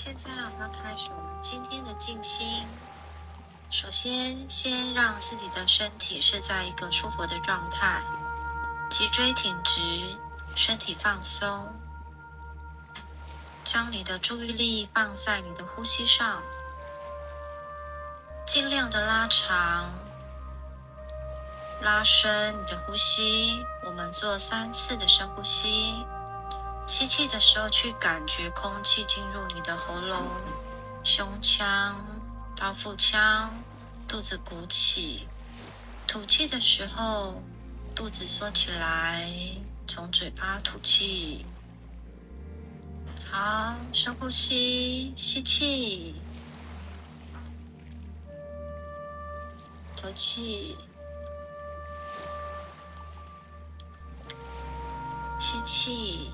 现在我们要开始我们今天的静心。首先，先让自己的身体是在一个舒服的状态，脊椎挺直，身体放松，将你的注意力放在你的呼吸上，尽量的拉长、拉伸你的呼吸。我们做三次的深呼吸。吸气的时候，去感觉空气进入你的喉咙、胸腔到腹腔，肚子鼓起；吐气的时候，肚子缩起来，从嘴巴吐气。好，深呼吸，吸气，吐气，吸气。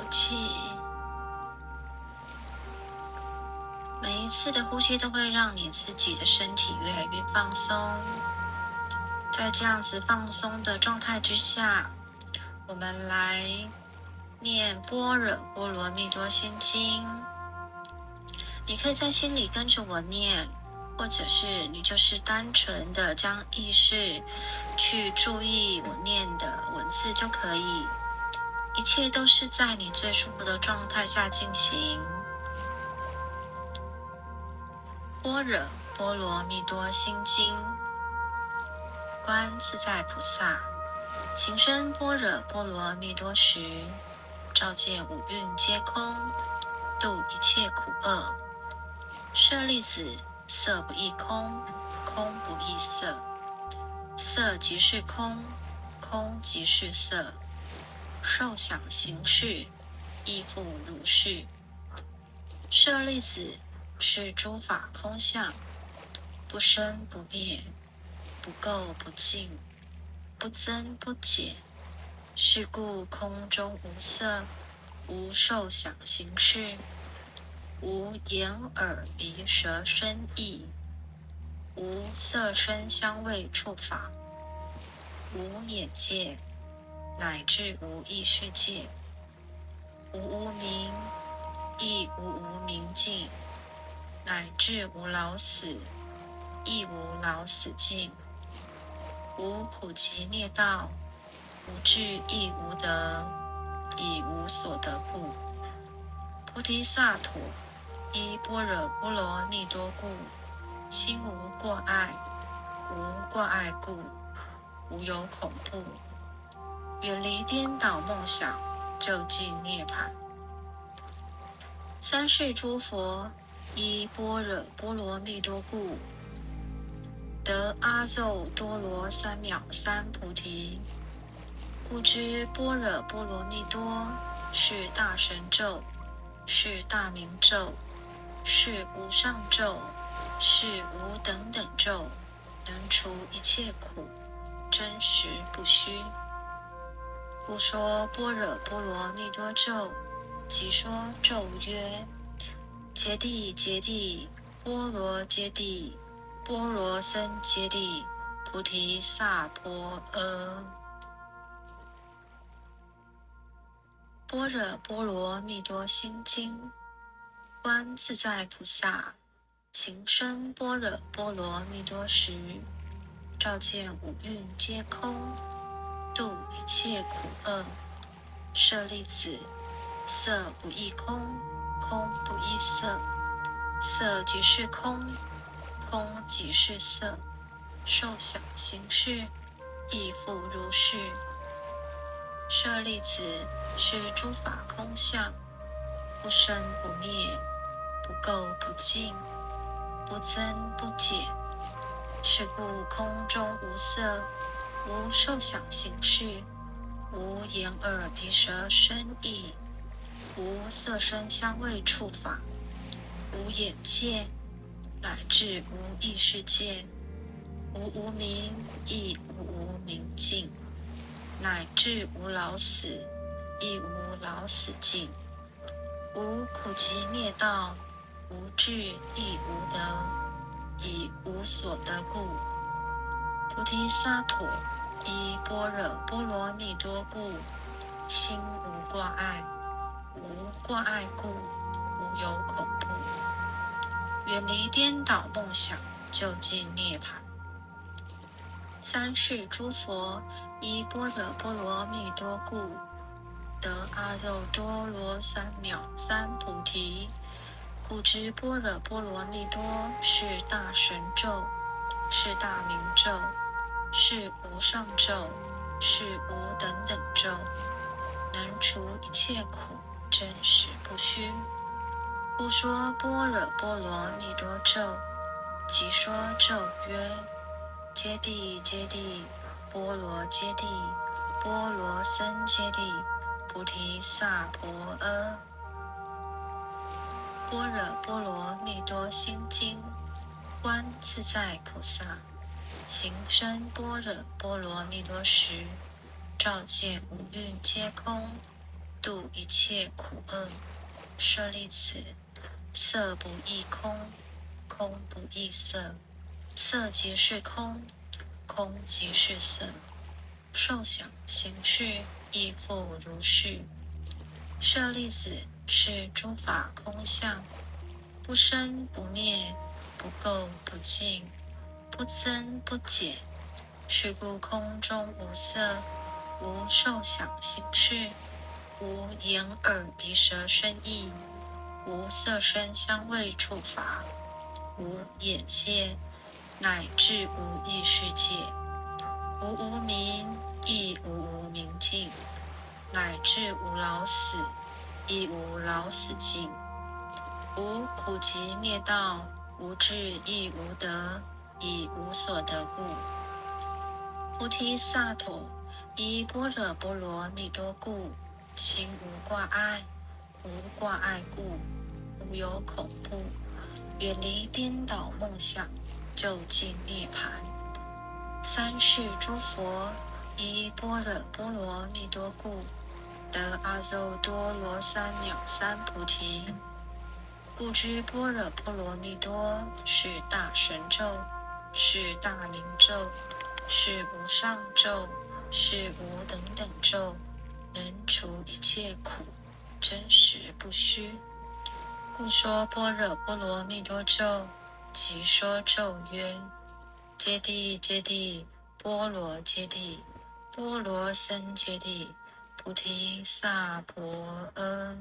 吐气，每一次的呼吸都会让你自己的身体越来越放松。在这样子放松的状态之下，我们来念《般若波罗蜜多心经》。你可以在心里跟着我念，或者是你就是单纯的将意识去注意我念的文字就可以。一切都是在你最舒服的状态下进行。般若波罗蜜多心经，观自在菩萨行深般若波罗蜜多时，照见五蕴皆空，度一切苦厄。舍利子，色不异空，空不异色，色即是空，空即是色。受想行识，亦复如是。舍利子，是诸法空相，不生不灭，不垢不净，不增不减。是故空中无色，无受想行识，无眼耳鼻舌身意，无色声香味触法，无眼界。乃至无意识界，无无明，亦无无明尽；乃至无老死，亦无老死尽；无苦集灭道，无智亦无得，以无所得故。菩提萨埵依般若波罗蜜多故，心无过碍，无过碍故，无有恐怖。远离颠倒梦想，就近涅槃。三世诸佛依般若波罗蜜多故，得阿耨多罗三藐三菩提。故知般若波罗蜜多是大神咒，是大明咒，是无上咒，是无等等咒，能除一切苦，真实不虚。不说般若波罗蜜多咒，即说咒曰：揭谛揭谛，波罗揭谛，波罗僧揭谛，菩提萨婆诃。般若波罗蜜多心经，观自在菩萨行深般若波罗蜜多时，照见五蕴皆空。度一切苦厄，舍利子，色不异空，空不异色，色即是空，空即是色，受想行识，亦复如是。舍利子，是诸法空相，不生不灭，不垢不净，不增不减。是故空中无色。无受想行识，无眼耳鼻舌身意，无色声香味触法，无眼界，乃至无意识界，无无明，亦无无明尽，乃至无老死，亦无老死尽，无苦集灭道，无智亦无得，以无所得故。菩提萨埵依般若波罗蜜多故，心无挂碍，无挂碍故，无有恐怖。远离颠倒梦想，就近涅槃。三世诸佛依般若波罗蜜多故，得阿耨多罗三藐三菩提。故知般若波罗蜜多是大神咒，是大明咒，是无上咒，是无等等咒，能除一切苦，真实不虚。故说般若波罗蜜多咒，即说咒曰：揭谛揭谛，波罗揭谛，波罗僧揭谛，菩提萨婆诃。般若波罗蜜多心经，观自在菩萨行深般若波罗蜜多时，照见五蕴皆空，度一切苦厄。舍利子，色不异空，空不异色，色即是空，空即是色，受想行识亦复如是。舍利子。是诸法空相，不生不灭，不垢不净，不增不减。是故空中无色，无受想行识，无眼耳鼻舌身意，无色声香味触法，无眼界，乃至无意识界，无无明，亦无无明尽，乃至无老死。亦无老死尽，无苦集灭道，无智亦无得，以无所得故。菩提萨埵依般若波罗蜜多故，心无挂碍，无挂碍故，无有恐怖。远离颠倒梦想，就近涅槃。三世诸佛依般若波罗蜜多故。得阿耨多罗三藐三菩提，故知般若波罗蜜多是大神咒，是大明咒，是无上咒，是无等等咒，能除一切苦，真实不虚。故说般若波罗蜜多咒，即说咒曰：揭谛揭谛，波罗揭谛，波罗僧揭谛。菩提萨婆诃。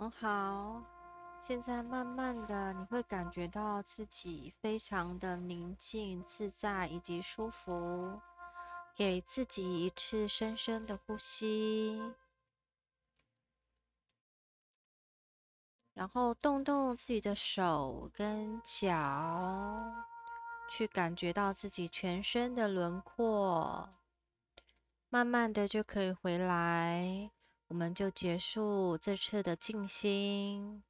很好。现在慢慢的，你会感觉到自己非常的宁静、自在以及舒服。给自己一次深深的呼吸，然后动动自己的手跟脚，去感觉到自己全身的轮廓。慢慢的就可以回来，我们就结束这次的静心。